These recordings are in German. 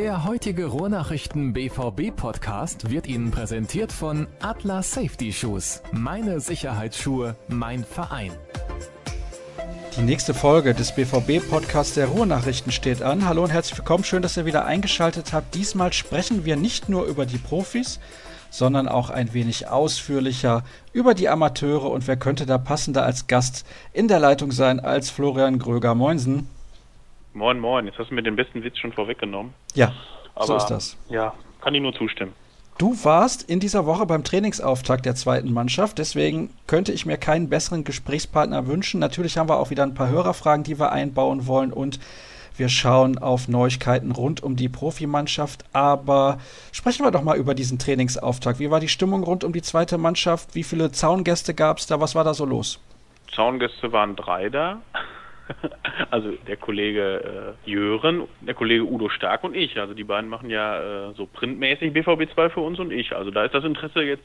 Der heutige Ruhrnachrichten BVB Podcast wird Ihnen präsentiert von Atlas Safety Shoes. Meine Sicherheitsschuhe, mein Verein. Die nächste Folge des BVB-Podcasts der Ruhrnachrichten steht an. Hallo und herzlich willkommen. Schön, dass ihr wieder eingeschaltet habt. Diesmal sprechen wir nicht nur über die Profis, sondern auch ein wenig ausführlicher über die Amateure. Und wer könnte da passender als Gast in der Leitung sein als Florian Gröger? Moin, moin. Jetzt hast du mir den besten Witz schon vorweggenommen. Ja, Aber, so ist das. Ja, kann ich nur zustimmen. Du warst in dieser Woche beim Trainingsauftakt der zweiten Mannschaft, deswegen könnte ich mir keinen besseren Gesprächspartner wünschen. Natürlich haben wir auch wieder ein paar Hörerfragen, die wir einbauen wollen und wir schauen auf Neuigkeiten rund um die Profimannschaft. Aber sprechen wir doch mal über diesen Trainingsauftakt. Wie war die Stimmung rund um die zweite Mannschaft? Wie viele Zaungäste gab es da? Was war da so los? Zaungäste waren drei da. Also der Kollege äh, Jören, der Kollege Udo Stark und ich. Also die beiden machen ja äh, so printmäßig BVB 2 für uns und ich. Also da ist das Interesse jetzt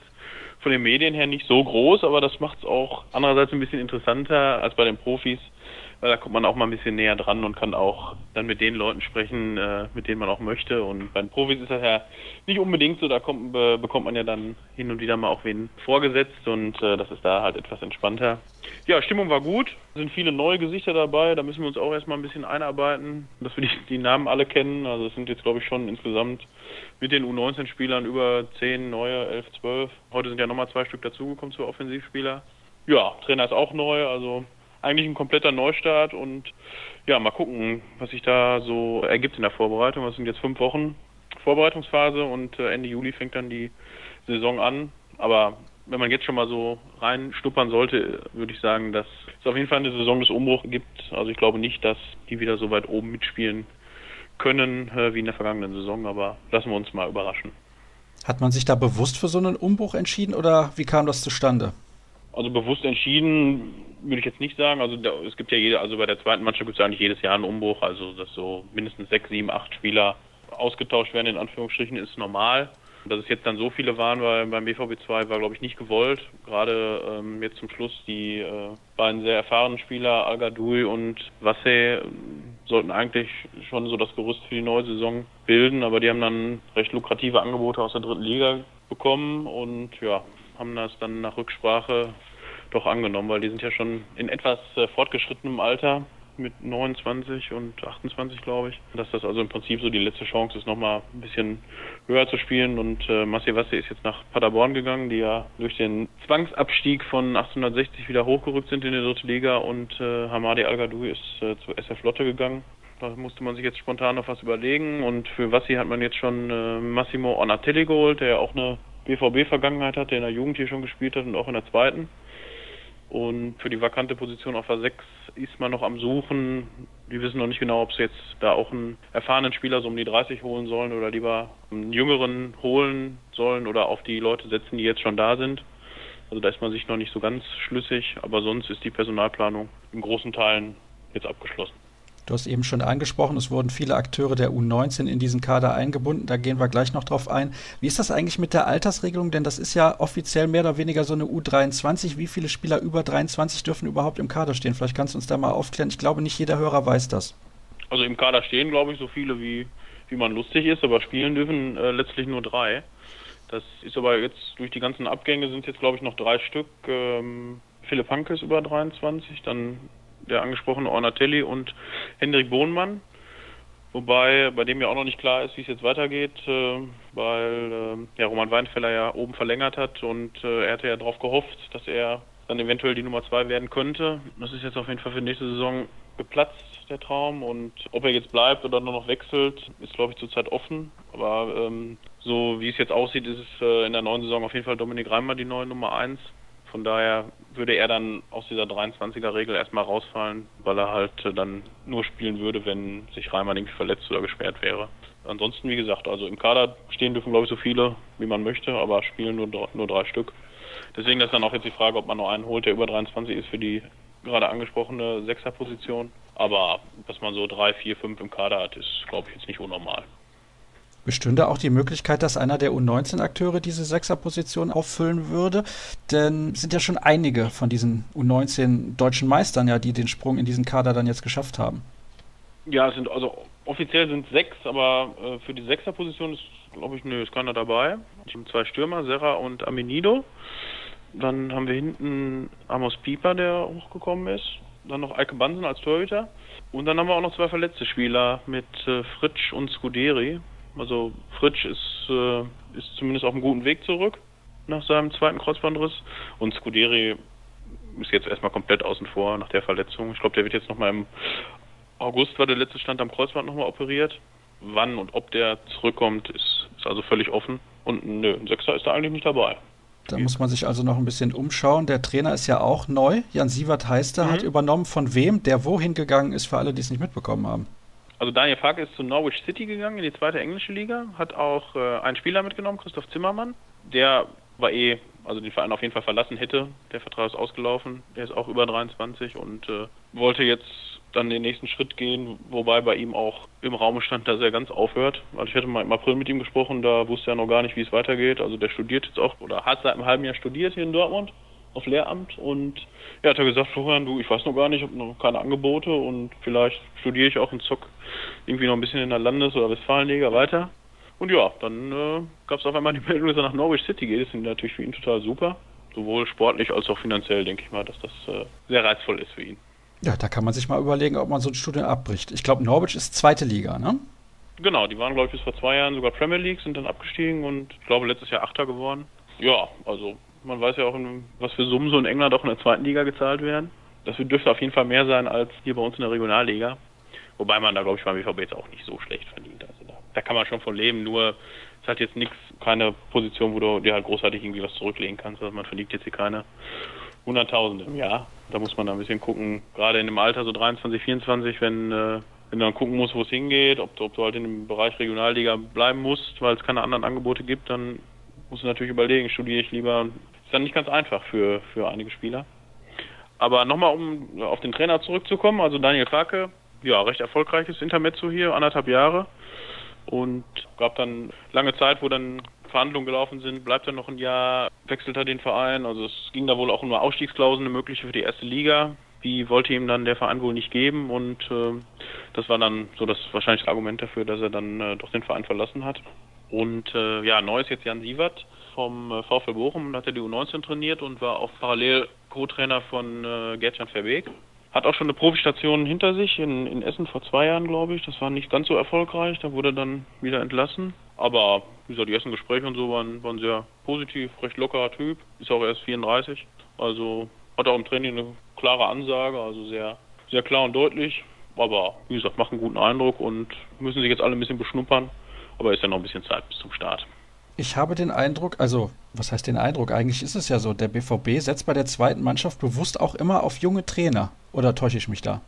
von den Medien her nicht so groß, aber das macht es auch andererseits ein bisschen interessanter als bei den Profis, weil da kommt man auch mal ein bisschen näher dran und kann auch dann mit den Leuten sprechen, äh, mit denen man auch möchte. Und bei den Profis ist das ja nicht unbedingt so, da kommt, be bekommt man ja dann hin und wieder mal auch wen vorgesetzt und äh, das ist da halt etwas entspannter. Ja, Stimmung war gut, sind viele neue Gesichter dabei, da müssen wir uns auch erstmal ein bisschen einarbeiten, dass wir die, die Namen alle kennen. Also es sind jetzt glaube ich schon insgesamt mit den U19-Spielern über 10 neue, 11, 12. Heute sind ja nochmal zwei Stück dazugekommen zu Offensivspieler. Ja, Trainer ist auch neu, also eigentlich ein kompletter Neustart und ja, mal gucken, was sich da so ergibt in der Vorbereitung. Das sind jetzt fünf Wochen Vorbereitungsphase und äh, Ende Juli fängt dann die Saison an. Aber wenn man jetzt schon mal so reinstuppern sollte, würde ich sagen, dass es auf jeden Fall eine Saison des Umbruchs gibt. Also ich glaube nicht, dass die wieder so weit oben mitspielen können äh, wie in der vergangenen Saison, aber lassen wir uns mal überraschen. Hat man sich da bewusst für so einen Umbruch entschieden oder wie kam das zustande? Also bewusst entschieden würde ich jetzt nicht sagen. Also da, es gibt ja jede, also bei der zweiten Mannschaft gibt es eigentlich jedes Jahr einen Umbruch. Also dass so mindestens sechs, sieben, acht Spieler ausgetauscht werden in Anführungsstrichen ist normal. Dass es jetzt dann so viele waren weil beim BVB 2 war, glaube ich, nicht gewollt. Gerade ähm, jetzt zum Schluss die äh, beiden sehr erfahrenen Spieler, Al und Wasse, sollten eigentlich schon so das Gerüst für die neue Saison bilden, aber die haben dann recht lukrative Angebote aus der dritten Liga bekommen und ja, haben das dann nach Rücksprache doch angenommen, weil die sind ja schon in etwas äh, fortgeschrittenem Alter mit 29 und 28, glaube ich. Dass das also im Prinzip so die letzte Chance ist, nochmal ein bisschen höher zu spielen. Und äh, Massi ist jetzt nach Paderborn gegangen, die ja durch den Zwangsabstieg von 1860 wieder hochgerückt sind in die dritte Liga. Und äh, Hamadi al ist äh, zur SF Lotte gegangen. Da musste man sich jetzt spontan noch was überlegen. Und für Wassi hat man jetzt schon äh, Massimo Onatelli geholt, der ja auch eine BVB-Vergangenheit hat, der in der Jugend hier schon gespielt hat und auch in der zweiten. Und für die vakante Position auf A6 ist man noch am Suchen. Die wissen noch nicht genau, ob sie jetzt da auch einen erfahrenen Spieler so um die 30 holen sollen oder lieber einen jüngeren holen sollen oder auf die Leute setzen, die jetzt schon da sind. Also da ist man sich noch nicht so ganz schlüssig, aber sonst ist die Personalplanung in großen Teilen jetzt abgeschlossen. Du hast eben schon angesprochen, es wurden viele Akteure der U19 in diesen Kader eingebunden. Da gehen wir gleich noch drauf ein. Wie ist das eigentlich mit der Altersregelung? Denn das ist ja offiziell mehr oder weniger so eine U23. Wie viele Spieler über 23 dürfen überhaupt im Kader stehen? Vielleicht kannst du uns da mal aufklären. Ich glaube, nicht jeder Hörer weiß das. Also im Kader stehen, glaube ich, so viele, wie, wie man lustig ist, aber spielen dürfen äh, letztlich nur drei. Das ist aber jetzt durch die ganzen Abgänge sind jetzt, glaube ich, noch drei Stück. Ähm, Philipp Hanke ist über 23, dann der angesprochene Ornatelli und Hendrik Bohnmann. Wobei bei dem ja auch noch nicht klar ist, wie es jetzt weitergeht, äh, weil äh, ja, Roman Weinfeller ja oben verlängert hat und äh, er hatte ja darauf gehofft, dass er dann eventuell die Nummer zwei werden könnte. Das ist jetzt auf jeden Fall für nächste Saison geplatzt, der Traum. Und ob er jetzt bleibt oder nur noch wechselt, ist, glaube ich, zurzeit offen. Aber ähm, so wie es jetzt aussieht, ist es äh, in der neuen Saison auf jeden Fall Dominik Reimer die neue Nummer eins. Von daher würde er dann aus dieser 23er-Regel erstmal rausfallen, weil er halt äh, dann nur spielen würde, wenn sich Reimann irgendwie verletzt oder gesperrt wäre. Ansonsten, wie gesagt, also im Kader stehen dürfen, glaube ich, so viele, wie man möchte, aber spielen nur, nur drei Stück. Deswegen ist dann auch jetzt die Frage, ob man noch einen holt, der über 23 ist für die gerade angesprochene Sechserposition. Aber dass man so drei, vier, fünf im Kader hat, ist, glaube ich, jetzt nicht unnormal. Bestünde auch die Möglichkeit, dass einer der U19-Akteure diese Sechserposition auffüllen würde? Denn sind ja schon einige von diesen U19 deutschen Meistern, ja, die den Sprung in diesen Kader dann jetzt geschafft haben. Ja, es sind also offiziell sind sechs, aber äh, für die Sechserposition ist, glaube ich, nö, ist keiner dabei. Ich habe zwei Stürmer, Serra und Amenido. Dann haben wir hinten Amos Pieper, der hochgekommen ist. Dann noch Eike Bansen als Torhüter. Und dann haben wir auch noch zwei verletzte Spieler mit äh, Fritsch und Scuderi. Also Fritsch ist, äh, ist zumindest auf einem guten Weg zurück nach seinem zweiten Kreuzbandriss. Und Scuderi ist jetzt erstmal komplett außen vor nach der Verletzung. Ich glaube, der wird jetzt nochmal im August war der letzte Stand am Kreuzband nochmal operiert. Wann und ob der zurückkommt, ist, ist also völlig offen. Und nö, ein Sechser ist da eigentlich nicht dabei. Da muss man sich also noch ein bisschen umschauen. Der Trainer ist ja auch neu. Jan Sievert heißt er, mhm. hat übernommen von wem, der wohin gegangen ist, für alle, die es nicht mitbekommen haben. Also Daniel Farke ist zu Norwich City gegangen in die zweite englische Liga, hat auch äh, einen Spieler mitgenommen, Christoph Zimmermann. Der war eh, also den Verein auf jeden Fall verlassen hätte. Der Vertrag ist ausgelaufen. Der ist auch über 23 und äh, wollte jetzt dann den nächsten Schritt gehen, wobei bei ihm auch im Raum stand, dass er ganz aufhört. Also ich hatte mal im April mit ihm gesprochen, da wusste er noch gar nicht, wie es weitergeht. Also der studiert jetzt auch oder hat seit einem halben Jahr studiert hier in Dortmund auf Lehramt und ja, hat er gesagt, Florian, du, ich weiß noch gar nicht, ich habe noch keine Angebote und vielleicht studiere ich auch in Zock irgendwie noch ein bisschen in der Landes- oder Westfalenliga weiter. Und ja, dann äh, gab es auf einmal die Meldung, dass er nach Norwich City geht. Das ist natürlich für ihn total super. Sowohl sportlich als auch finanziell, denke ich mal, dass das äh, sehr reizvoll ist für ihn. Ja, da kann man sich mal überlegen, ob man so ein Studium abbricht. Ich glaube, Norwich ist zweite Liga, ne? Genau, die waren, glaube ich, bis vor zwei Jahren sogar Premier League, sind dann abgestiegen und ich glaube letztes Jahr Achter geworden. Ja, also man weiß ja auch, was für Summen so in England auch in der zweiten Liga gezahlt werden. Das dürfte auf jeden Fall mehr sein als hier bei uns in der Regionalliga. Wobei man da, glaube ich, beim BVB jetzt auch nicht so schlecht verdient. Also da, da kann man schon von leben, nur es hat jetzt nichts, keine Position, wo du dir halt großartig irgendwie was zurücklegen kannst. Also man verdient jetzt hier keine Hunderttausende im Jahr. Da muss man da ein bisschen gucken, gerade in dem Alter so 23, 24, wenn, äh, wenn du dann gucken musst, wo es hingeht, ob, ob du halt in dem Bereich Regionalliga bleiben musst, weil es keine anderen Angebote gibt, dann musst du natürlich überlegen, studiere ich lieber. Dann nicht ganz einfach für, für einige Spieler. Aber nochmal, um auf den Trainer zurückzukommen, also Daniel Farke, ja, recht erfolgreiches Intermezzo hier, anderthalb Jahre. Und gab dann lange Zeit, wo dann Verhandlungen gelaufen sind, bleibt er noch ein Jahr, wechselt er den Verein. Also es ging da wohl auch um eine Ausstiegsklausel, eine mögliche für die erste Liga. Die wollte ihm dann der Verein wohl nicht geben und äh, das war dann so das wahrscheinlich Argument dafür, dass er dann äh, doch den Verein verlassen hat. Und äh, ja, neu ist jetzt Jan Sievert vom äh, VfL Bochum, da hat er die U19 trainiert und war auch parallel Co-Trainer von äh, Gertjan Verbeek. Hat auch schon eine Profistation hinter sich in, in Essen vor zwei Jahren, glaube ich. Das war nicht ganz so erfolgreich. Da wurde er dann wieder entlassen. Aber wie gesagt, die ersten Gespräche und so waren, waren sehr positiv, recht lockerer Typ. Ist auch erst 34. Also hat auch im Training eine klare Ansage, also sehr, sehr klar und deutlich. Aber wie gesagt, macht einen guten Eindruck und müssen sich jetzt alle ein bisschen beschnuppern. Aber ist ja noch ein bisschen Zeit bis zum Start. Ich habe den Eindruck, also was heißt den Eindruck? Eigentlich ist es ja so, der BVB setzt bei der zweiten Mannschaft bewusst auch immer auf junge Trainer. Oder täusche ich mich da?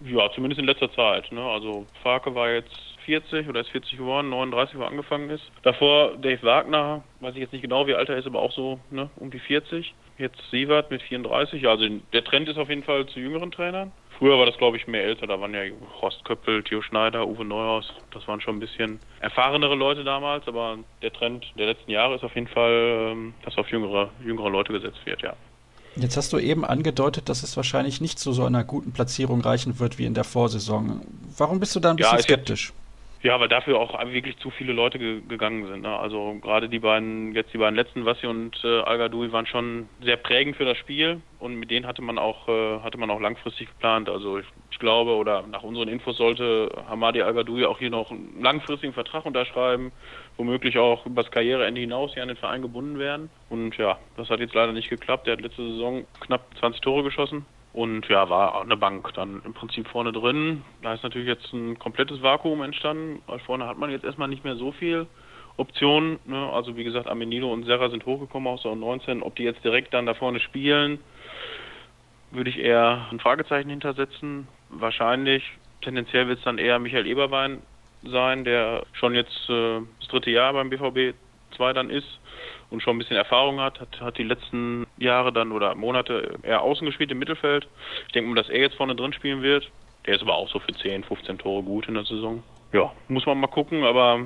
Ja, zumindest in letzter Zeit. Ne? Also Farke war jetzt 40 oder ist 40 geworden, 39, wo er angefangen ist. Davor Dave Wagner, weiß ich jetzt nicht genau, wie alt er ist, aber auch so ne, um die 40. Jetzt Sievert mit 34. Also der Trend ist auf jeden Fall zu jüngeren Trainern. Früher war das, glaube ich, mehr älter. Da waren ja Horst Köppel, Theo Schneider, Uwe Neuhaus. Das waren schon ein bisschen erfahrenere Leute damals. Aber der Trend der letzten Jahre ist auf jeden Fall, ähm, dass auf jüngere, jüngere Leute gesetzt wird, ja. Jetzt hast du eben angedeutet, dass es wahrscheinlich nicht zu so einer guten Platzierung reichen wird wie in der Vorsaison. Warum bist du da ein bisschen ja, skeptisch? Jetzt, ja, weil dafür auch wirklich zu viele Leute ge gegangen sind. Ne? Also gerade die beiden, jetzt die beiden letzten, Wassi und äh, al waren schon sehr prägend für das Spiel und mit denen hatte man auch äh, hatte man auch langfristig geplant. Also ich, ich, glaube oder nach unseren Infos sollte Hamadi al auch hier noch einen langfristigen Vertrag unterschreiben, womöglich auch übers Karriereende hinaus hier an den Verein gebunden werden. Und ja, das hat jetzt leider nicht geklappt. Der hat letzte Saison knapp 20 Tore geschossen und ja, war eine Bank dann im Prinzip vorne drin. Da ist natürlich jetzt ein komplettes Vakuum entstanden, vorne hat man jetzt erstmal nicht mehr so viel Optionen. Ne? Also wie gesagt, Amenido und Serra sind hochgekommen aus der U19. Ob die jetzt direkt dann da vorne spielen, würde ich eher ein Fragezeichen hintersetzen. Wahrscheinlich, tendenziell wird es dann eher Michael Eberwein sein, der schon jetzt äh, das dritte Jahr beim BVB 2 dann ist und schon ein bisschen Erfahrung hat, hat, hat die letzten Jahre dann oder Monate eher außen gespielt im Mittelfeld. Ich denke mal, dass er jetzt vorne drin spielen wird. Der ist aber auch so für 10, 15 Tore gut in der Saison. Ja, muss man mal gucken, aber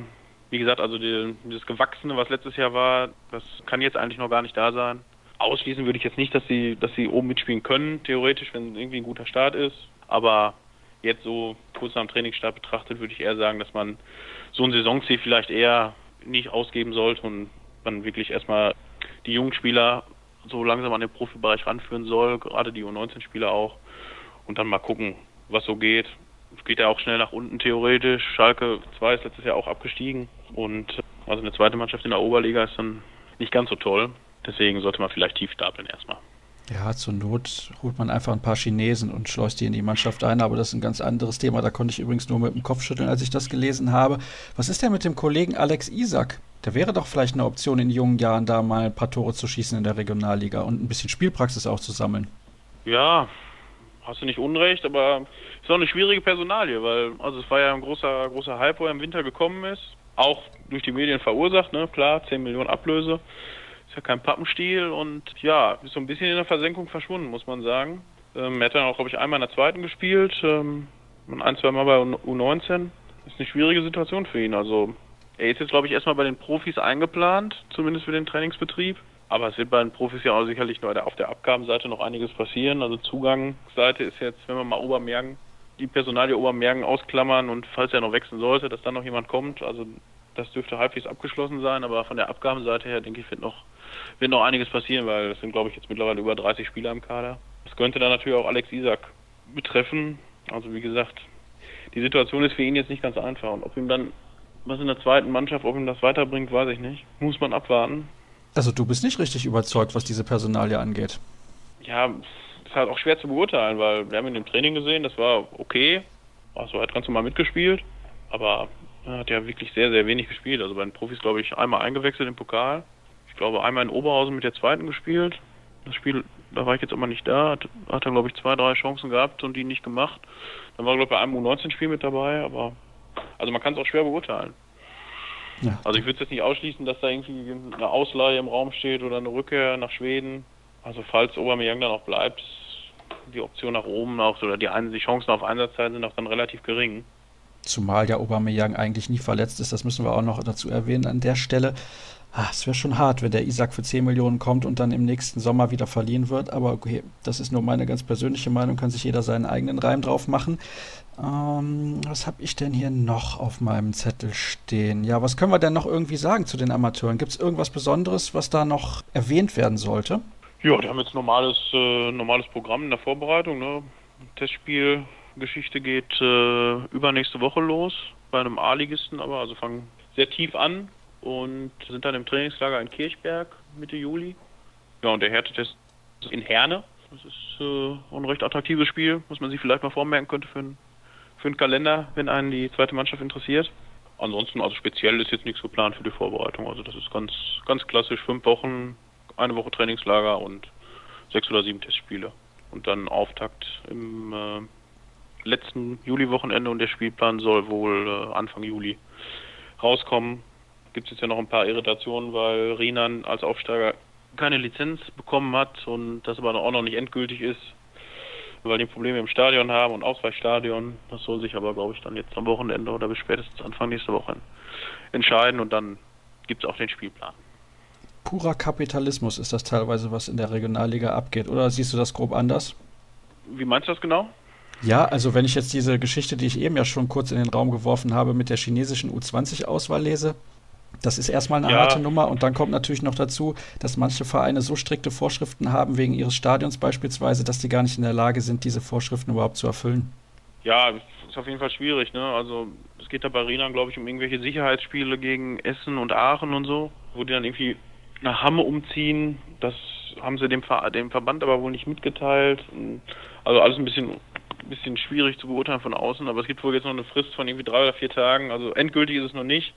wie gesagt, also die, dieses Gewachsene, was letztes Jahr war, das kann jetzt eigentlich noch gar nicht da sein. Ausschließen würde ich jetzt nicht, dass sie, dass sie oben mitspielen können, theoretisch, wenn irgendwie ein guter Start ist. Aber jetzt so kurz nach dem Trainingsstart betrachtet, würde ich eher sagen, dass man so ein Saisonziel vielleicht eher nicht ausgeben sollte und man wirklich erstmal die jungen Spieler so langsam an den Profibereich ranführen soll, gerade die U19-Spieler auch, und dann mal gucken, was so geht. Geht ja auch schnell nach unten theoretisch. Schalke 2 ist letztes Jahr auch abgestiegen und also eine zweite Mannschaft in der Oberliga ist dann nicht ganz so toll. Deswegen sollte man vielleicht tief stapeln erstmal. Ja, zur Not holt man einfach ein paar Chinesen und schleust die in die Mannschaft ein, aber das ist ein ganz anderes Thema. Da konnte ich übrigens nur mit dem Kopf schütteln, als ich das gelesen habe. Was ist denn mit dem Kollegen Alex Isak? Der wäre doch vielleicht eine Option in jungen Jahren, da mal ein paar Tore zu schießen in der Regionalliga und ein bisschen Spielpraxis auch zu sammeln. Ja, hast du nicht unrecht, aber ist auch eine schwierige Personalie, weil also es war ja ein großer, großer Hype, wo er im Winter gekommen ist. Auch durch die Medien verursacht, ne? Klar, 10 Millionen Ablöse ja kein Pappenstiel und ja, ist so ein bisschen in der Versenkung verschwunden, muss man sagen. Ähm, er hat dann auch, glaube ich, einmal in der zweiten gespielt, ähm, ein, zwei Mal bei U19. Ist eine schwierige Situation für ihn. Also er ist jetzt, glaube ich, erstmal bei den Profis eingeplant, zumindest für den Trainingsbetrieb. Aber es wird bei den Profis ja auch sicherlich nur auf der Abgabenseite noch einiges passieren. Also Zugangsseite ist jetzt, wenn wir mal Obermergen, die Personalie Obermergen ausklammern und falls er noch wechseln sollte, dass dann noch jemand kommt. Also das dürfte halbwegs abgeschlossen sein, aber von der Abgabenseite her, denke ich, wird noch wird noch einiges passieren, weil es sind, glaube ich, jetzt mittlerweile über 30 Spieler im Kader. Das könnte dann natürlich auch Alex Isak betreffen. Also wie gesagt, die Situation ist für ihn jetzt nicht ganz einfach. Und ob ihm dann was in der zweiten Mannschaft, ob ihm das weiterbringt, weiß ich nicht. Muss man abwarten. Also du bist nicht richtig überzeugt, was diese Personalie angeht. Ja, ist halt auch schwer zu beurteilen, weil wir haben ihn im Training gesehen, das war okay. Also er hat ganz normal mitgespielt, aber er hat ja wirklich sehr, sehr wenig gespielt. Also bei den Profis, glaube ich, einmal eingewechselt im Pokal glaube, einmal in Oberhausen mit der zweiten gespielt. Das Spiel, da war ich jetzt aber nicht da, hat, hat er, glaube ich, zwei, drei Chancen gehabt und die nicht gemacht. Dann war, glaube ich, bei einem U19-Spiel mit dabei, aber also man kann es auch schwer beurteilen. Ja. Also ich würde jetzt nicht ausschließen, dass da irgendwie eine Ausleihe im Raum steht oder eine Rückkehr nach Schweden. Also falls Aubameyang dann auch bleibt, die Option nach oben auch oder die, die Chancen auf Einsatzzeit sind auch dann relativ gering. Zumal ja Aubameyang eigentlich nie verletzt ist, das müssen wir auch noch dazu erwähnen an der Stelle. Ah, es wäre schon hart, wenn der Isaac für 10 Millionen kommt und dann im nächsten Sommer wieder verliehen wird. Aber okay, das ist nur meine ganz persönliche Meinung, kann sich jeder seinen eigenen Reim drauf machen. Ähm, was habe ich denn hier noch auf meinem Zettel stehen? Ja, was können wir denn noch irgendwie sagen zu den Amateuren? Gibt es irgendwas Besonderes, was da noch erwähnt werden sollte? Ja, die haben jetzt normales, äh, normales Programm in der Vorbereitung. Ne? Testspielgeschichte geht äh, übernächste Woche los bei einem A-Ligisten, aber also fangen sehr tief an und sind dann im Trainingslager in Kirchberg Mitte Juli. Ja, und der Härtetest in Herne. Das ist äh, ein recht attraktives Spiel, was man sich vielleicht mal vormerken könnte für, ein, für einen Kalender, wenn einen die zweite Mannschaft interessiert. Ansonsten, also speziell ist jetzt nichts geplant für die Vorbereitung. Also das ist ganz, ganz klassisch. Fünf Wochen, eine Woche Trainingslager und sechs oder sieben Testspiele. Und dann Auftakt im äh, letzten Juli-Wochenende und der Spielplan soll wohl äh, Anfang Juli rauskommen gibt es jetzt ja noch ein paar Irritationen, weil Rinan als Aufsteiger keine Lizenz bekommen hat und das aber auch noch nicht endgültig ist, weil die Probleme im Stadion haben und Ausweichstadion. Das soll sich aber, glaube ich, dann jetzt am Wochenende oder bis spätestens Anfang nächster Woche entscheiden und dann gibt es auch den Spielplan. Purer Kapitalismus ist das teilweise, was in der Regionalliga abgeht, oder siehst du das grob anders? Wie meinst du das genau? Ja, also wenn ich jetzt diese Geschichte, die ich eben ja schon kurz in den Raum geworfen habe, mit der chinesischen U20-Auswahl lese, das ist erstmal eine ja. harte Nummer und dann kommt natürlich noch dazu, dass manche Vereine so strikte Vorschriften haben, wegen ihres Stadions beispielsweise, dass die gar nicht in der Lage sind, diese Vorschriften überhaupt zu erfüllen. Ja, ist auf jeden Fall schwierig. Ne? Also es geht da bei Rinan, glaube ich, um irgendwelche Sicherheitsspiele gegen Essen und Aachen und so, wo die dann irgendwie nach Hamme umziehen. Das haben sie dem, Ver dem Verband aber wohl nicht mitgeteilt. Also alles ein bisschen bisschen schwierig zu beurteilen von außen, aber es gibt wohl jetzt noch eine Frist von irgendwie drei oder vier Tagen. Also endgültig ist es noch nicht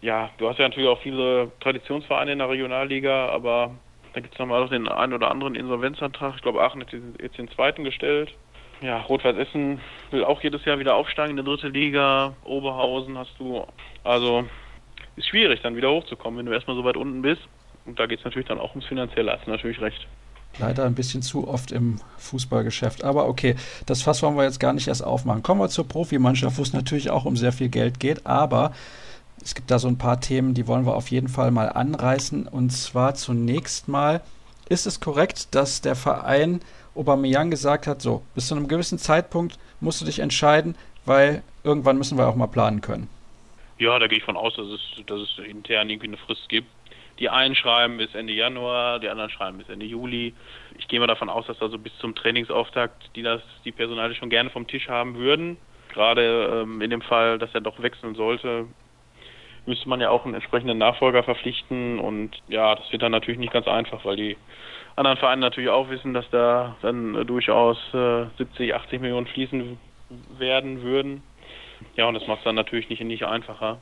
ja, du hast ja natürlich auch viele Traditionsvereine in der Regionalliga, aber da gibt es nochmal auch den einen oder anderen Insolvenzantrag. Ich glaube, Aachen hat jetzt den zweiten gestellt. Ja, Rot-Weiß Essen will auch jedes Jahr wieder aufsteigen in die dritte Liga. Oberhausen hast du. Also ist schwierig, dann wieder hochzukommen, wenn du erstmal so weit unten bist. Und da geht es natürlich dann auch ums Finanzielle, hast du natürlich recht. Leider ein bisschen zu oft im Fußballgeschäft. Aber okay, das Fass wollen wir jetzt gar nicht erst aufmachen. Kommen wir zur Profimannschaft, wo es natürlich auch um sehr viel Geld geht. Aber es gibt da so ein paar Themen, die wollen wir auf jeden Fall mal anreißen. Und zwar zunächst mal, ist es korrekt, dass der Verein Aubameyang gesagt hat, so, bis zu einem gewissen Zeitpunkt musst du dich entscheiden, weil irgendwann müssen wir auch mal planen können. Ja, da gehe ich von aus, dass es, dass es intern irgendwie eine Frist gibt. Die einen schreiben bis Ende Januar, die anderen schreiben bis Ende Juli. Ich gehe mal davon aus, dass also bis zum Trainingsauftakt die das die Personale schon gerne vom Tisch haben würden. Gerade ähm, in dem Fall, dass er doch wechseln sollte, müsste man ja auch einen entsprechenden Nachfolger verpflichten und ja, das wird dann natürlich nicht ganz einfach, weil die anderen Vereine natürlich auch wissen, dass da dann äh, durchaus äh, 70, 80 Millionen fließen werden würden. Ja, und das macht es dann natürlich nicht, nicht einfacher.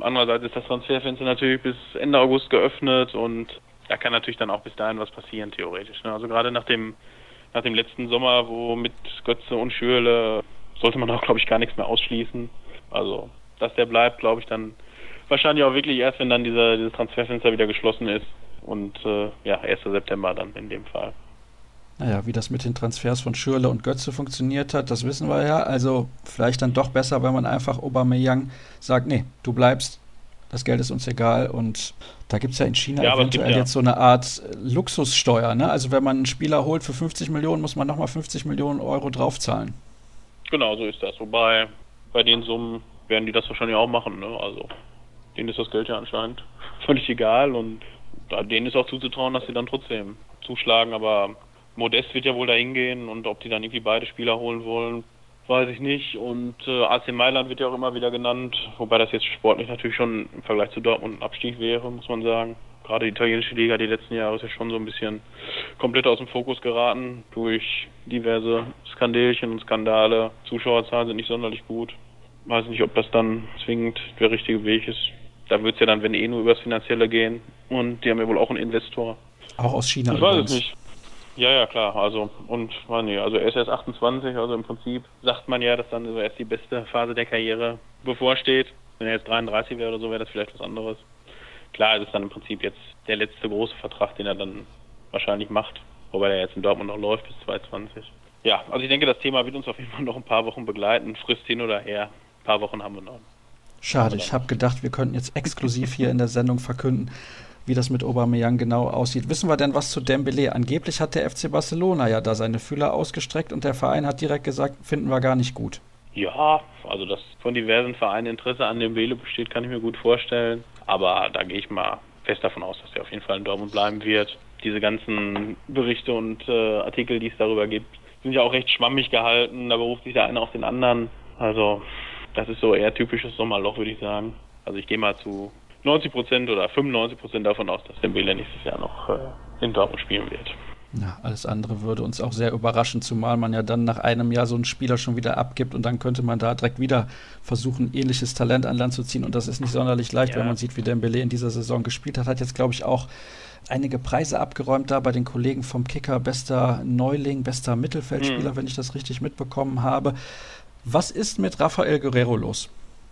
Andererseits ist das Transferfenster natürlich bis Ende August geöffnet und da kann natürlich dann auch bis dahin was passieren, theoretisch. Ne? Also gerade nach dem, nach dem letzten Sommer, wo mit Götze und Schürle sollte man auch, glaube ich, gar nichts mehr ausschließen. Also, dass der bleibt, glaube ich, dann wahrscheinlich auch wirklich erst, wenn dann dieser, dieses Transferfenster wieder geschlossen ist. Und äh, ja, 1. September dann in dem Fall. Naja, wie das mit den Transfers von Schürle und Götze funktioniert hat, das wissen wir ja. Also vielleicht dann doch besser, wenn man einfach Aubameyang sagt, nee, du bleibst, das Geld ist uns egal. Und da gibt es ja in China ja, eventuell ja. jetzt so eine Art Luxussteuer. Ne? Also wenn man einen Spieler holt für 50 Millionen, muss man nochmal 50 Millionen Euro draufzahlen. Genau, so ist das. Wobei bei den Summen werden die das wahrscheinlich auch machen. Ne? Also denen ist das Geld ja anscheinend völlig egal und denen ist auch zuzutrauen, dass sie dann trotzdem zuschlagen. Aber Modest wird ja wohl dahin gehen und ob die dann irgendwie beide Spieler holen wollen, weiß ich nicht. Und äh, AC Mailand wird ja auch immer wieder genannt, wobei das jetzt sportlich natürlich schon im Vergleich zu Dortmund ein Abstieg wäre, muss man sagen. Gerade die italienische Liga die letzten Jahre ist ja schon so ein bisschen komplett aus dem Fokus geraten durch diverse Skandelchen und Skandale. Zuschauerzahlen sind nicht sonderlich gut. Weiß nicht, ob das dann zwingend der richtige Weg ist. Da wird es ja dann, wenn eh nur übers Finanzielle gehen. Und die haben ja wohl auch einen Investor. Auch aus China. Ich weiß es nicht. Ja, ja, klar. Also, und, nee, also er ist erst 28, also im Prinzip sagt man ja, dass dann so erst die beste Phase der Karriere bevorsteht. Wenn er jetzt 33 wäre oder so, wäre das vielleicht was anderes. Klar, es ist dann im Prinzip jetzt der letzte große Vertrag, den er dann wahrscheinlich macht. Wobei er jetzt in Dortmund noch läuft bis 2020. Ja, also ich denke, das Thema wird uns auf jeden Fall noch ein paar Wochen begleiten. Frist hin oder her. Paar Wochen haben wir noch. Schade, ich habe gedacht, wir könnten jetzt exklusiv hier in der Sendung verkünden, wie das mit Aubameyang genau aussieht. Wissen wir denn was zu Dembele? Angeblich hat der FC Barcelona ja da seine Fühler ausgestreckt und der Verein hat direkt gesagt, finden wir gar nicht gut. Ja, also dass von diversen Vereinen Interesse an Dembele besteht, kann ich mir gut vorstellen. Aber da gehe ich mal fest davon aus, dass er auf jeden Fall in Dortmund bleiben wird. Diese ganzen Berichte und äh, Artikel, die es darüber gibt, sind ja auch recht schwammig gehalten. Da beruft sich der eine auf den anderen. Also das ist so eher typisches Sommerloch, würde ich sagen. Also ich gehe mal zu 90 Prozent oder 95 Prozent davon aus, dass Dembele nächstes Jahr noch äh, in Dortmund spielen wird. Ja, alles andere würde uns auch sehr überraschen, zumal man ja dann nach einem Jahr so einen Spieler schon wieder abgibt und dann könnte man da direkt wieder versuchen, ähnliches Talent an Land zu ziehen. Und das ist nicht sonderlich leicht, ja. wenn man sieht, wie Dembele in dieser Saison gespielt hat. Hat jetzt, glaube ich, auch einige Preise abgeräumt da bei den Kollegen vom Kicker. Bester Neuling, bester Mittelfeldspieler, hm. wenn ich das richtig mitbekommen habe. Was ist mit Rafael Guerrero los?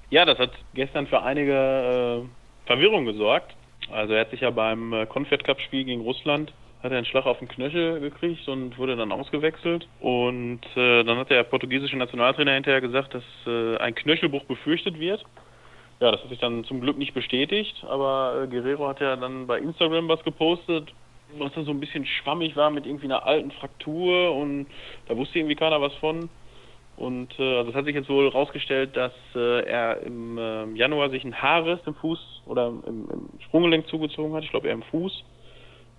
Ja, das hat gestern für einige äh, Verwirrung gesorgt. Also er hat sich ja beim äh, Confed Cup Spiel gegen Russland hat er einen Schlag auf den Knöchel gekriegt und wurde dann ausgewechselt. Und äh, dann hat der portugiesische Nationaltrainer hinterher gesagt, dass äh, ein Knöchelbruch befürchtet wird. Ja, das hat sich dann zum Glück nicht bestätigt, aber äh, Guerrero hat ja dann bei Instagram was gepostet, was dann so ein bisschen schwammig war mit irgendwie einer alten Fraktur und da wusste irgendwie keiner was von. Und äh, also es hat sich jetzt wohl rausgestellt, dass äh, er im äh, Januar sich ein Haarriss im Fuß oder im, im Sprunggelenk zugezogen hat. Ich glaube, er im Fuß.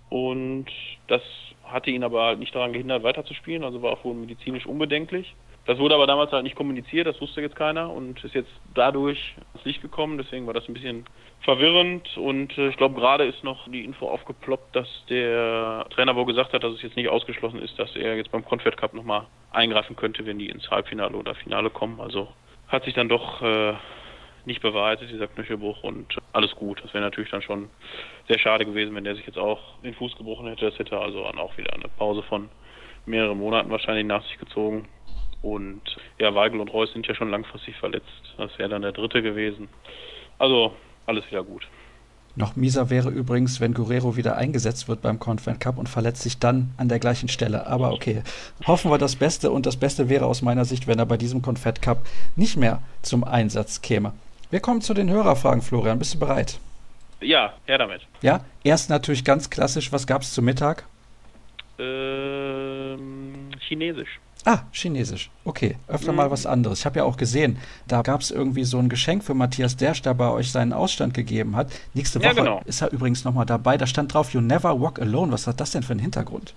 Und das hatte ihn aber nicht daran gehindert, weiterzuspielen, also war auch wohl medizinisch unbedenklich. Das wurde aber damals halt nicht kommuniziert, das wusste jetzt keiner und ist jetzt dadurch ins Licht gekommen, deswegen war das ein bisschen verwirrend und äh, ich glaube gerade ist noch die Info aufgeploppt, dass der Trainer wohl gesagt hat, dass es jetzt nicht ausgeschlossen ist, dass er jetzt beim Confed Cup nochmal eingreifen könnte, wenn die ins Halbfinale oder Finale kommen. Also hat sich dann doch äh, nicht bewahrheitet, dieser Knöchelbruch und alles gut. Das wäre natürlich dann schon sehr schade gewesen, wenn der sich jetzt auch den Fuß gebrochen hätte. Das hätte also dann auch wieder eine Pause von mehreren Monaten wahrscheinlich nach sich gezogen. Und ja, Weigel und Reus sind ja schon langfristig verletzt. Das wäre dann der dritte gewesen. Also alles wieder gut. Noch mieser wäre übrigens, wenn Guerrero wieder eingesetzt wird beim Confed Cup und verletzt sich dann an der gleichen Stelle. Aber okay, hoffen wir das Beste und das Beste wäre aus meiner Sicht, wenn er bei diesem Confed Cup nicht mehr zum Einsatz käme. Wir kommen zu den Hörerfragen, Florian. Bist du bereit? Ja, her damit. Ja, erst natürlich ganz klassisch. Was gab es zu Mittag? Ähm, Chinesisch. Ah, Chinesisch. Okay, öfter mhm. mal was anderes. Ich habe ja auch gesehen, da gab es irgendwie so ein Geschenk für Matthias Dersch, der bei euch seinen Ausstand gegeben hat. Nächste Woche ja, genau. ist er übrigens nochmal dabei. Da stand drauf, You never walk alone. Was hat das denn für einen Hintergrund?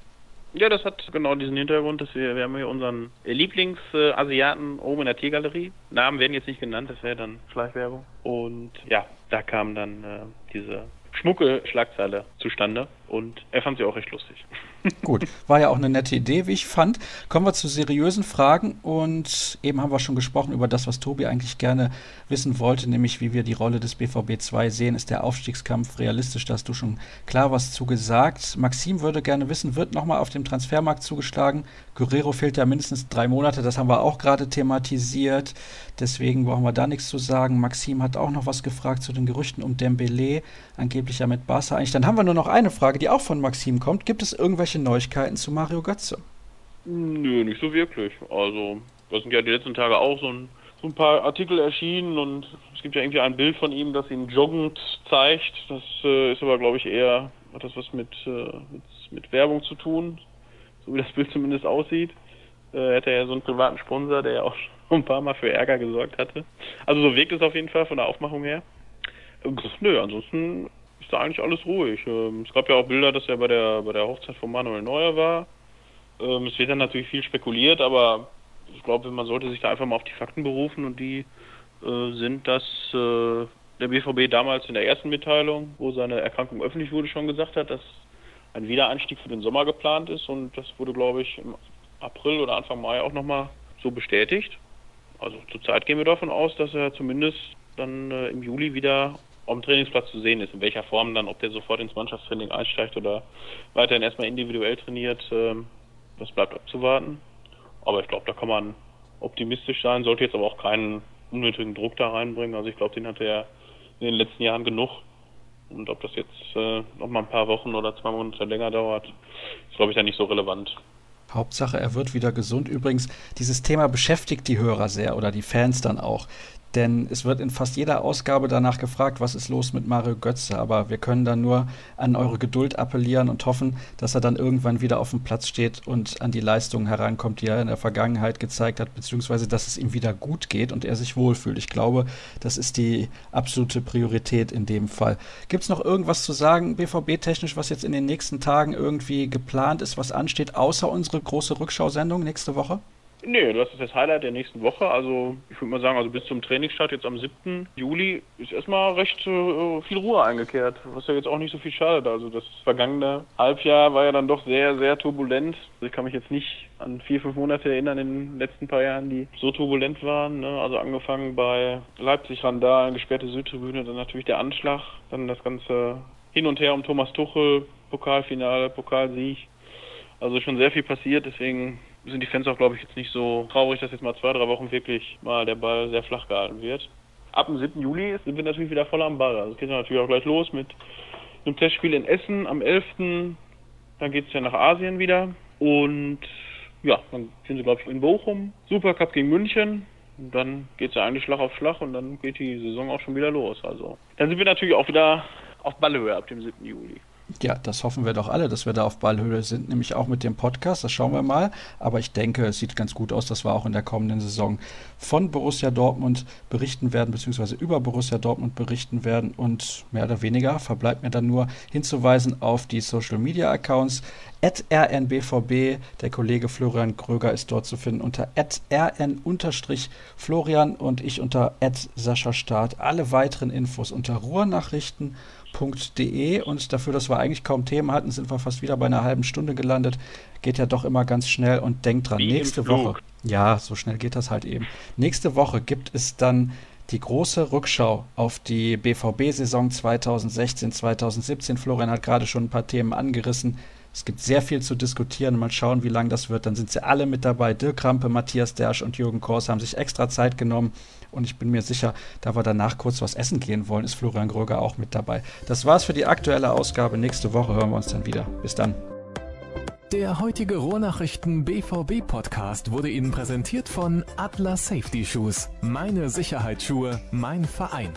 Ja, das hat genau diesen Hintergrund, dass wir, wir haben hier unseren Lieblingsasiaten äh, oben in der Tiergalerie. Namen werden jetzt nicht genannt, das wäre dann Schleichwerbung. Und ja, da kam dann äh, diese schmucke Schlagzeile zustande und er fand sie auch recht lustig. Gut, war ja auch eine nette Idee, wie ich fand. Kommen wir zu seriösen Fragen und eben haben wir schon gesprochen über das, was Tobi eigentlich gerne wissen wollte, nämlich wie wir die Rolle des BVB 2 sehen. Ist der Aufstiegskampf realistisch? Da hast du schon klar was zu gesagt. Maxim würde gerne wissen, wird nochmal auf dem Transfermarkt zugeschlagen? Guerrero fehlt ja mindestens drei Monate, das haben wir auch gerade thematisiert. Deswegen brauchen wir da nichts zu sagen. Maxim hat auch noch was gefragt zu den Gerüchten um Dembele, angeblich ja mit Barca eigentlich. Dann haben wir nur noch eine Frage, die auch von Maxim kommt. Gibt es irgendwelche Neuigkeiten zu Mario Götze? Nö, nicht so wirklich. Also, da sind ja die letzten Tage auch so ein, so ein paar Artikel erschienen und es gibt ja irgendwie ein Bild von ihm, das ihn joggend zeigt. Das äh, ist aber, glaube ich, eher, hat das was mit, äh, mit, mit Werbung zu tun, so wie das Bild zumindest aussieht. Äh, er hatte ja so einen privaten Sponsor, der ja auch schon ein paar Mal für Ärger gesorgt hatte. Also so wirkt es auf jeden Fall von der Aufmachung her. Nö, ansonsten ist da eigentlich alles ruhig. Ähm, es gab ja auch Bilder, dass er bei der bei der Hochzeit von Manuel Neuer war. Ähm, es wird dann natürlich viel spekuliert, aber ich glaube, man sollte sich da einfach mal auf die Fakten berufen und die äh, sind, dass äh, der BVB damals in der ersten Mitteilung, wo seine Erkrankung öffentlich wurde, schon gesagt hat, dass ein Wiederanstieg für den Sommer geplant ist und das wurde, glaube ich, im April oder Anfang Mai auch nochmal so bestätigt. Also zurzeit gehen wir davon aus, dass er zumindest dann äh, im Juli wieder auf dem Trainingsplatz zu sehen ist. In welcher Form dann, ob der sofort ins Mannschaftstraining einsteigt oder weiterhin erstmal individuell trainiert, äh, das bleibt abzuwarten. Aber ich glaube, da kann man optimistisch sein, sollte jetzt aber auch keinen unnötigen Druck da reinbringen. Also ich glaube, den hatte er in den letzten Jahren genug. Und ob das jetzt äh, noch mal ein paar Wochen oder zwei Monate länger dauert, ist, glaube ich, dann nicht so relevant. Hauptsache, er wird wieder gesund. Übrigens, dieses Thema beschäftigt die Hörer sehr oder die Fans dann auch. Denn es wird in fast jeder Ausgabe danach gefragt, was ist los mit Mario Götze. Aber wir können dann nur an eure Geduld appellieren und hoffen, dass er dann irgendwann wieder auf dem Platz steht und an die Leistungen herankommt, die er in der Vergangenheit gezeigt hat, beziehungsweise dass es ihm wieder gut geht und er sich wohlfühlt. Ich glaube, das ist die absolute Priorität in dem Fall. Gibt es noch irgendwas zu sagen, BVB-technisch, was jetzt in den nächsten Tagen irgendwie geplant ist, was ansteht, außer unsere große Rückschau-Sendung nächste Woche? Nee, das ist das Highlight der nächsten Woche. Also ich würde mal sagen, also bis zum Trainingsstart jetzt am 7. Juli ist erstmal recht äh, viel Ruhe eingekehrt, was ja jetzt auch nicht so viel schadet. Also das vergangene Halbjahr war ja dann doch sehr, sehr turbulent. Also ich kann mich jetzt nicht an vier, fünf Monate erinnern in den letzten paar Jahren, die so turbulent waren. Ne? Also angefangen bei Leipzig-Randalen, gesperrte Südtribüne, dann natürlich der Anschlag, dann das ganze Hin und Her um Thomas Tuchel, Pokalfinale, Pokalsieg. Also schon sehr viel passiert, deswegen sind die Fans auch, glaube ich, jetzt nicht so traurig, dass jetzt mal zwei, drei Wochen wirklich mal der Ball sehr flach gehalten wird. Ab dem 7. Juli sind wir natürlich wieder voll am Ball. Also es geht natürlich auch gleich los mit einem Testspiel in Essen am 11. Dann geht es ja nach Asien wieder. Und ja, dann sind sie, glaube ich, in Bochum. Supercup gegen München. Und dann geht es ja eigentlich Schlag auf Schlag und dann geht die Saison auch schon wieder los. Also dann sind wir natürlich auch wieder auf Ballhöhe ab dem 7. Juli. Ja, das hoffen wir doch alle, dass wir da auf Ballhöhe sind, nämlich auch mit dem Podcast. Das schauen wir mal. Aber ich denke, es sieht ganz gut aus, dass wir auch in der kommenden Saison von Borussia Dortmund berichten werden, beziehungsweise über Borussia Dortmund berichten werden. Und mehr oder weniger verbleibt mir dann nur hinzuweisen auf die Social Media Accounts. At rnbvb, der Kollege Florian Kröger ist dort zu finden unter rn-florian und ich unter Sascha Start. Alle weiteren Infos unter Ruhrnachrichten.de und dafür, dass wir eigentlich kaum Themen hatten, sind wir fast wieder bei einer halben Stunde gelandet. Geht ja doch immer ganz schnell und denkt dran, Wie nächste Woche. Ja, so schnell geht das halt eben. Nächste Woche gibt es dann die große Rückschau auf die BVB-Saison 2016, 2017. Florian hat gerade schon ein paar Themen angerissen. Es gibt sehr viel zu diskutieren. Mal schauen, wie lang das wird. Dann sind sie alle mit dabei. Dirk Rampe, Matthias Dersch und Jürgen Kors haben sich extra Zeit genommen. Und ich bin mir sicher, da wir danach kurz was essen gehen wollen, ist Florian Gröger auch mit dabei. Das war's für die aktuelle Ausgabe. Nächste Woche hören wir uns dann wieder. Bis dann. Der heutige Rohrnachrichten BVB Podcast wurde Ihnen präsentiert von Atlas Safety Shoes. Meine Sicherheitsschuhe, mein Verein.